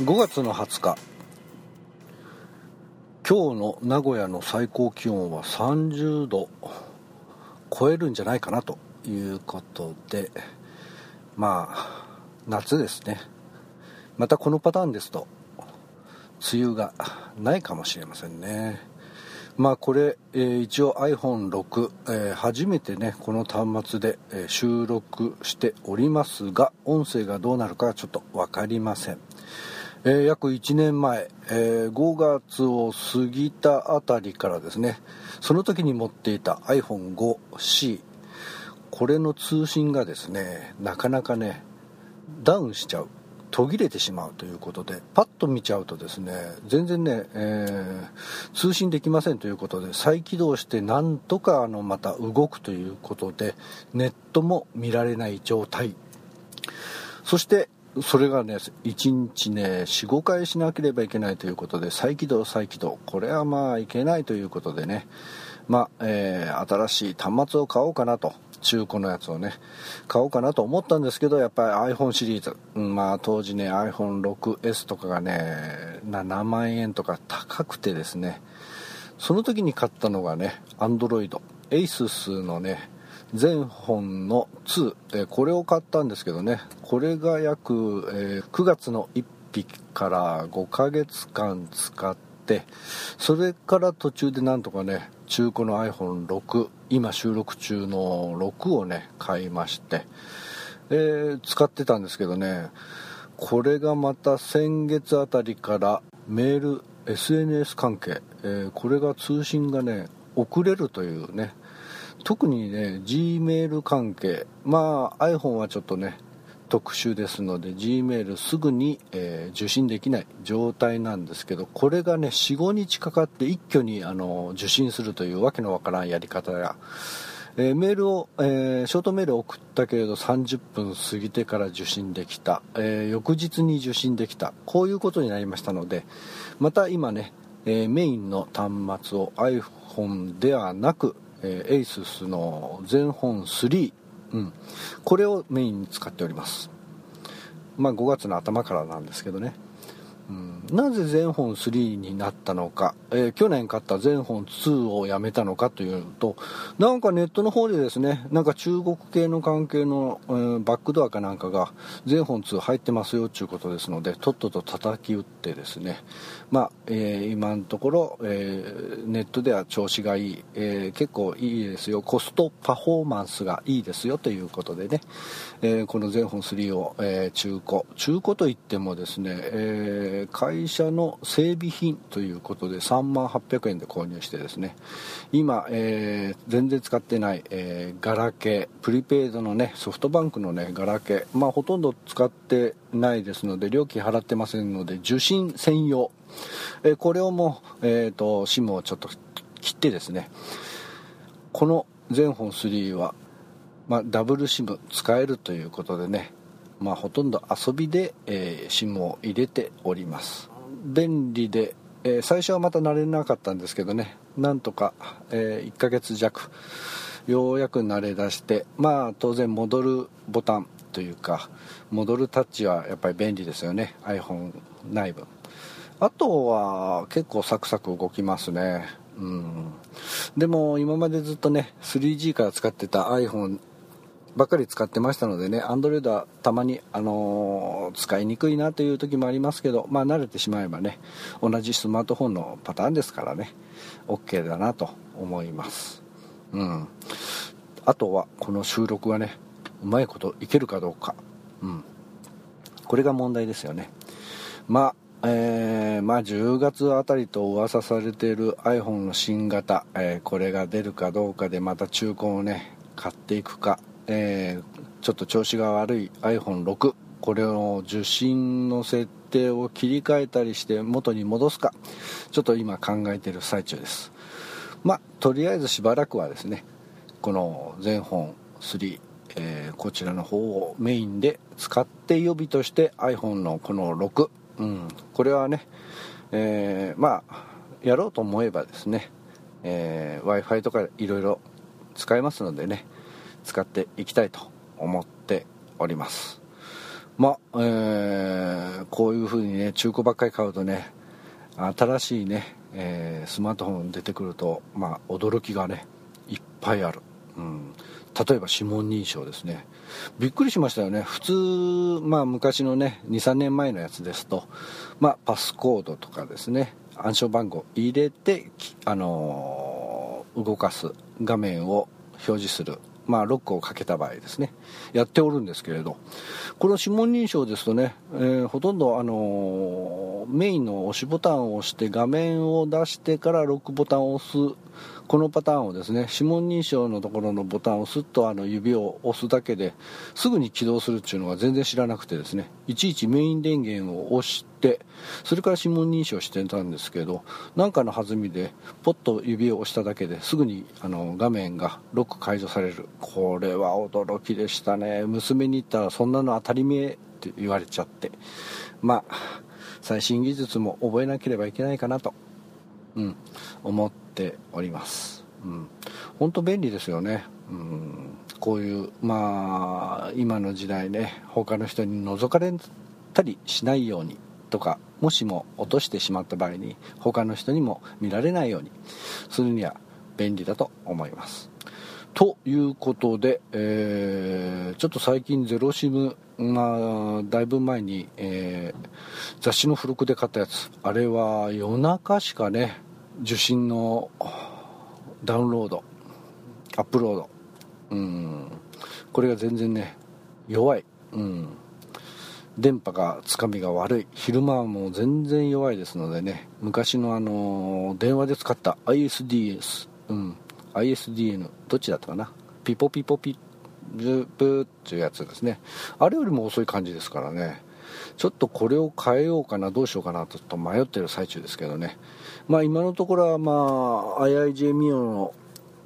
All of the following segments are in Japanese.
5月の20日。今日の名古屋の最高気温は30度。超えるんじゃないかなということで。まあ夏ですね。またこのパターンですと梅雨がないかもしれませんね。まあこれ、えー、一応 iPhone6、えー、初めてねこの端末で、え、収録しておりますが音声がどうなるかはちょっと分かりません。えー、約1年前、えー、5月を過ぎたあたりからですねその時に持っていた iPhone5C これの通信がですねなかなかねダウンしちゃう途切れてしまうということでパッと見ちゃうとですね全然ね、えー、通信できませんということで再起動してなんとかあのまた動くということでネットも見られない状態。そしてそれがね1日ね45回しなければいけないということで再起動再起動。これはまあいけないということでね。まあ、えー、新しい端末を買おうかなと。中古のやつをね。買おうかなと思ったんですけどやっぱり iPhone シリーズ、うん、まあ当時ね iPhone6S とかがね7万円とか高くてですね。その時に買ったのがね Android ASUS のね全本の2、えー、これを買ったんですけどね。これが約、えー、9月の1匹から5ヶ月間使ってそれから途中でなんとかね中古の iPhone6 今収録中の6をね買いまして、えー、使ってたんですけどね。これがまた先月あたりからメール SNS 関係、えー、これが通信がね遅れるというね特にね G メール関係。まあ iPhone はちょっとね特殊ですので G メールすぐに、えー、受信できない状態なんですけどこれがね45日かかって一挙にあの受信するというわけのわからんやり方や、えー、メールを、えー、ショートメールを送ったけれど30分過ぎてから受信できた、え翌日に受信できた。こういうことになりましたのでまた今ね、えメインの端末を iPhone ではなくえー、ASUS の全本3、うん、これをメインに使っております。まあ5月の頭からなんですけどね、なぜ全本3になったのか、えー、去年買った全本2をやめたのかというとなんかネットの方でですねなんか中国系の関係の、えー、バックドアかなんかが全本2入ってますよということですのでとっとと叩き打ってですね。まあ、えー、今のところ、えネットでは調子がいい、え結構いいですよ。コストパフォーマンスがいいですよということでね、えこの全本3を、えー中古。中古といってもですね、えー、会社の整備品ということで3万800円で購入してですね今、えー、全然使ってない、えー、ガラケープリペイドのねソフトバンクのねガラケーまあほとんど使ってないですので料金払ってませんので受信専用、えー、これをもう、えーと、SIM をちょっと切ってですねこの全本3は、まあ、ダブル SIM 使えるということでねまあ、ほとんど遊びで、えー、SIM を入れております。便利で、えー、最初はまた慣れなかったんですけどね。なんとか、えー、1ヶ月弱ようやく慣れ出してまあ当然戻るボタンというか戻るタッチはやっぱり便利ですよね。iPhone 内部。あとは結構サクサク動きますね。うん。でも今までずっとね 3G から使ってた iPhone ばっかり使ってましたのでね、アンドロイドはたまに、あのー、使いにくいなという時もありますけど、まあ慣れてしまえばね、同じスマートフォンのパターンですからね、OK だなと思います。うん。あとは、この収録がね、うまいこといけるかどうか。うん。これが問題ですよね。まあ、えー、まあ10月あたりと噂されている iPhone の新型、えー、これが出るかどうかでまた中古をね、買っていくか、えー、ちょっと調子が悪い iPhone6 これを受信の設定を切り替えたりして元に戻すか。ちょっと今考えている最中です。まあとりあえずしばらくはですねこの全本3、えー、こちらの方をメインで使って予備として iPhone のこの6、うん、これはね、えー、まあやろうと思えばですね、えー、w i f i とかいろいろ使えますのでね使っていきたいと思っております。まあ、えー、こういうふうにね中古ばっかり買うとね新しいね、えー、スマートフォン出てくるとまあ驚きがねいっぱいある、うん、例えば指紋認証ですね。びっくりしましたよね。普通まあ昔のね23年前のやつですとまあパスコードとかですね暗証番号入れてあのー、動かす画面を表示するまあ、ロックをかけた場合ですね。やっておるんですけれど。この指紋認証ですとね、えー、ほとんど、あのー、メインの押しボタンを押して画面を出してからロックボタンを押すこのパターンをですね指紋認証のところのボタンをスッとあの指を押すだけですぐに起動するっていうのが全然知らなくてですねいちいちメイン電源を押してそれから指紋認証してたんですけど何かの弾みでポッと指を押しただけですぐにあの画面がロック解除される。これは驚きでしたね。娘に言ったらそんなの当たり前って言われちゃって。まあ最新技術も覚えなければいけないかなと、うん、思っております、うん、本当便利ですよね、うん、こういうまあ今の時代ね他の人に覗かれたりしないように。とかもしも落としてしまった場合に他の人にも見られないようにするには便利だと思います。ということで、えー、ちょっと最近ゼロシムまあ、だいぶ前に、えー、雑誌の付録で買ったやつ。あれは夜中しかね受信のダウンロードアップロード。うん。これが全然ね弱い。うん。電波がつかみが悪い。昼間はもう全然弱いですのでね。昔のあの電話で使った ISDS うん。ISDN どっちだったかな。ピポピポピ。ブーっていうやつですね。あれよりも遅い感じですからね。ちょっとこれを変えようかな。どうしようかなと迷ってる最中ですけどね。まあ今のところはまあ IIJ ミオの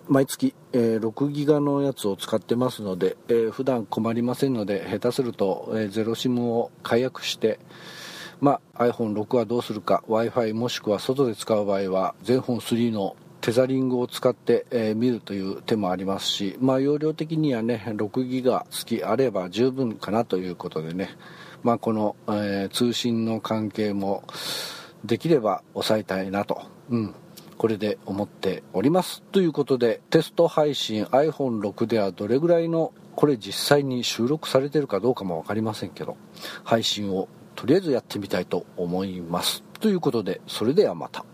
毎月、えー、6ギガのやつを使ってますので、えー、普段困りませんので下手すると、えー、ゼロシムを解約してまあ、iPhone6 はどうするか w i f i もしくは外で使う場合は全本3のテザリングを使って、え、見るという手もありますし、まあ、容量的にはね6ギガ付きあれば十分かなということでね、まあ、この、え、通信の関係もできれば抑えたいなと、うん、これで思っておりますということでテスト配信 iPhone6 ではどれぐらいのこれ実際に収録されてるかどうかも分かりませんけど配信をとりあえずやってみたいと思いますということでそれではまた。